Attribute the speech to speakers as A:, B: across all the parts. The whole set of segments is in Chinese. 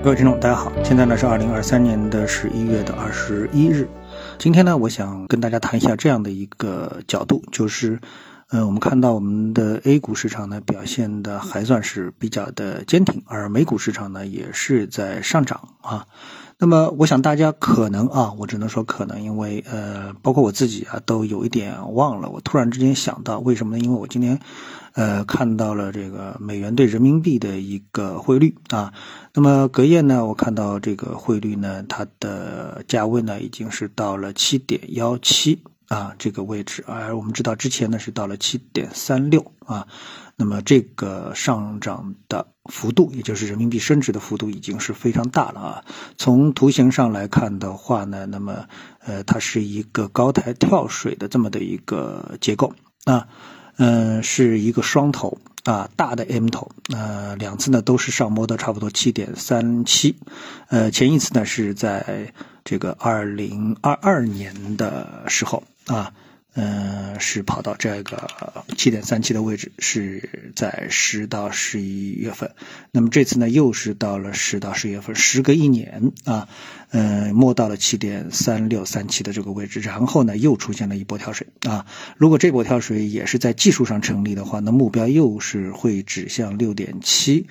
A: 各位听众，大家好，现在呢是二零二三年的十一月的二十一日。今天呢，我想跟大家谈一下这样的一个角度，就是，呃，我们看到我们的 A 股市场呢表现的还算是比较的坚挺，而美股市场呢也是在上涨啊。那么，我想大家可能啊，我只能说可能，因为呃，包括我自己啊，都有一点忘了。我突然之间想到，为什么呢？因为我今天，呃，看到了这个美元对人民币的一个汇率啊。那么隔夜呢，我看到这个汇率呢，它的价位呢，已经是到了七点幺七啊这个位置，而我们知道之前呢是到了七点三六啊。那么这个上涨的幅度，也就是人民币升值的幅度，已经是非常大了啊。从图形上来看的话呢，那么呃，它是一个高台跳水的这么的一个结构啊，嗯，是一个双头啊，大的 M 头，呃，两次呢都是上摸的差不多七点三七，呃，前一次呢是在这个二零二二年的时候啊。嗯，是跑到这个七点三七的位置，是在十到十一月份。那么这次呢，又是到了十到十一月份，时隔一年啊，嗯，摸到了七点三六三七的这个位置，然后呢，又出现了一波跳水啊。如果这波跳水也是在技术上成立的话，那目标又是会指向六点七，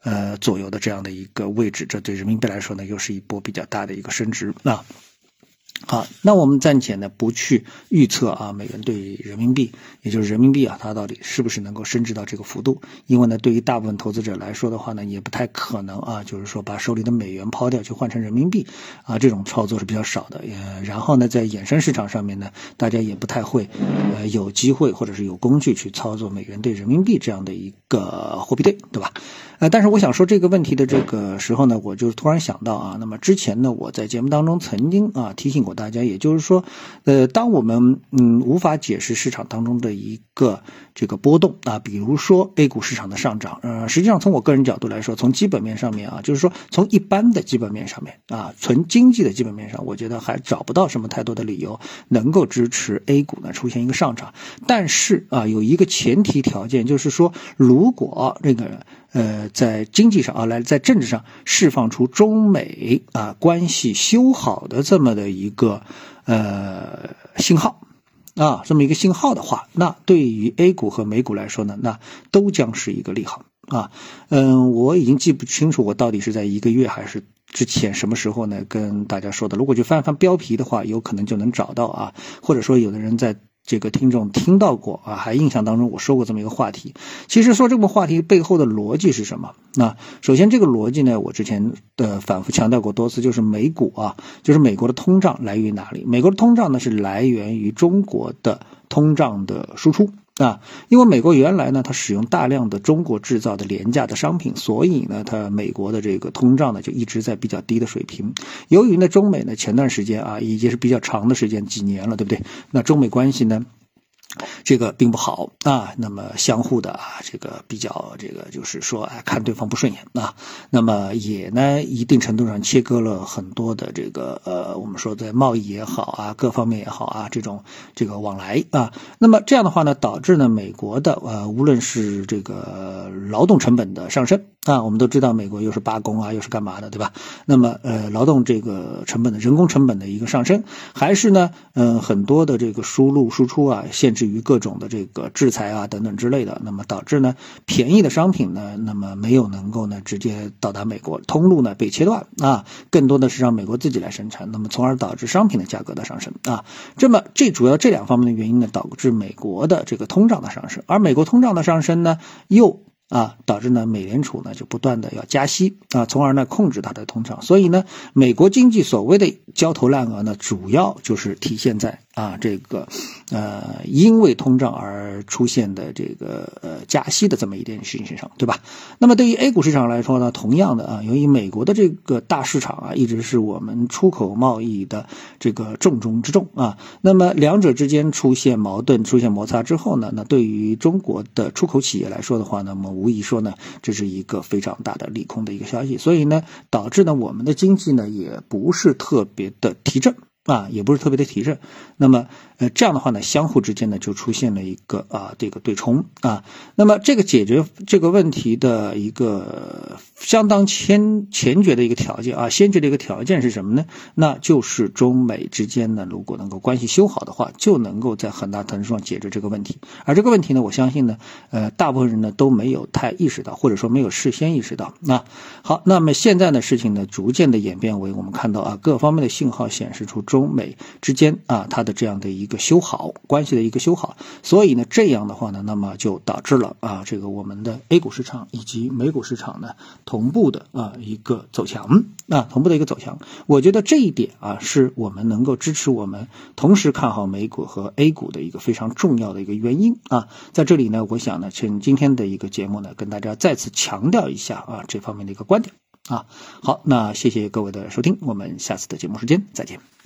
A: 呃左右的这样的一个位置。这对人民币来说呢，又是一波比较大的一个升值啊。好，那我们暂且呢不去预测啊，美元对人民币，也就是人民币啊，它到底是不是能够升值到这个幅度？因为呢，对于大部分投资者来说的话呢，也不太可能啊，就是说把手里的美元抛掉去换成人民币啊，这种操作是比较少的。呃，然后呢，在衍生市场上面呢，大家也不太会呃有机会或者是有工具去操作美元对人民币这样的一个货币对，对吧？呃，但是我想说这个问题的这个时候呢，我就突然想到啊，那么之前呢，我在节目当中曾经啊提醒过大家，也就是说，呃，当我们嗯无法解释市场当中的一个这个波动啊，比如说 A 股市场的上涨，呃，实际上从我个人角度来说，从基本面上面啊，就是说从一般的基本面上面啊，纯经济的基本面上，我觉得还找不到什么太多的理由能够支持 A 股呢出现一个上涨。但是啊，有一个前提条件，就是说如果这个。呃，在经济上啊，来在政治上释放出中美啊关系修好的这么的一个呃信号啊，这么一个信号的话，那对于 A 股和美股来说呢，那都将是一个利好啊。嗯，我已经记不清楚我到底是在一个月还是之前什么时候呢跟大家说的。如果去翻翻标题的话，有可能就能找到啊，或者说有的人在。这个听众听到过啊，还印象当中我说过这么一个话题。其实说这个话题背后的逻辑是什么？那首先这个逻辑呢，我之前的反复强调过多次，就是美股啊，就是美国的通胀来源于哪里？美国的通胀呢是来源于中国的通胀的输出。啊，因为美国原来呢，它使用大量的中国制造的廉价的商品，所以呢，它美国的这个通胀呢就一直在比较低的水平。由于呢，中美呢前段时间啊，已经是比较长的时间，几年了，对不对？那中美关系呢？这个并不好啊，那么相互的啊，这个比较这个就是说，哎，看对方不顺眼啊，那么也呢，一定程度上切割了很多的这个呃，我们说在贸易也好啊，各方面也好啊，这种这个往来啊，那么这样的话呢，导致呢，美国的呃，无论是这个劳动成本的上升啊，我们都知道美国又是罢工啊，又是干嘛的，对吧？那么呃，劳动这个成本的人工成本的一个上升，还是呢，嗯，很多的这个输入输出啊，限制。于各种的这个制裁啊等等之类的，那么导致呢便宜的商品呢，那么没有能够呢直接到达美国，通路呢被切断啊，更多的是让美国自己来生产，那么从而导致商品的价格的上升啊。这么这主要这两方面的原因呢，导致美国的这个通胀的上升，而美国通胀的上升呢又。啊，导致呢，美联储呢就不断的要加息啊，从而呢控制它的通胀。所以呢，美国经济所谓的焦头烂额呢，主要就是体现在啊这个，呃，因为通胀而出现的这个呃加息的这么一件事情上，对吧？那么对于 A 股市场来说呢，同样的啊，由于美国的这个大市场啊，一直是我们出口贸易的这个重中之重啊。那么两者之间出现矛盾、出现摩擦之后呢，那对于中国的出口企业来说的话呢，那么无疑说呢，这是一个非常大的利空的一个消息，所以呢，导致呢我们的经济呢也不是特别的提振啊，也不是特别的提振。那么呃，这样的话呢，相互之间呢就出现了一个啊这个对冲啊。那么这个解决这个问题的一个相当先前决的一个条件啊，先决的一个条件是什么呢？那就是中美之间呢，如果能够关系修好的话，就能够在很大程度上解决这个问题。而这个问题呢，我相信呢，呃，大部分人呢都没有太意识到，或者说没有事先意识到。那好，那么现在呢，事情呢逐渐的演变为我们看到啊，各方面的信号显示出中美之间啊它的这样的一一个修好关系的一个修好。所以呢，这样的话呢，那么就导致了啊，这个我们的 A 股市场以及美股市场呢同步的啊一个走强啊同步的一个走强。我觉得这一点啊，是我们能够支持我们同时看好美股和 A 股的一个非常重要的一个原因啊。在这里呢，我想呢，趁今天的一个节目呢，跟大家再次强调一下啊这方面的一个观点啊。好，那谢谢各位的收听，我们下次的节目时间再见。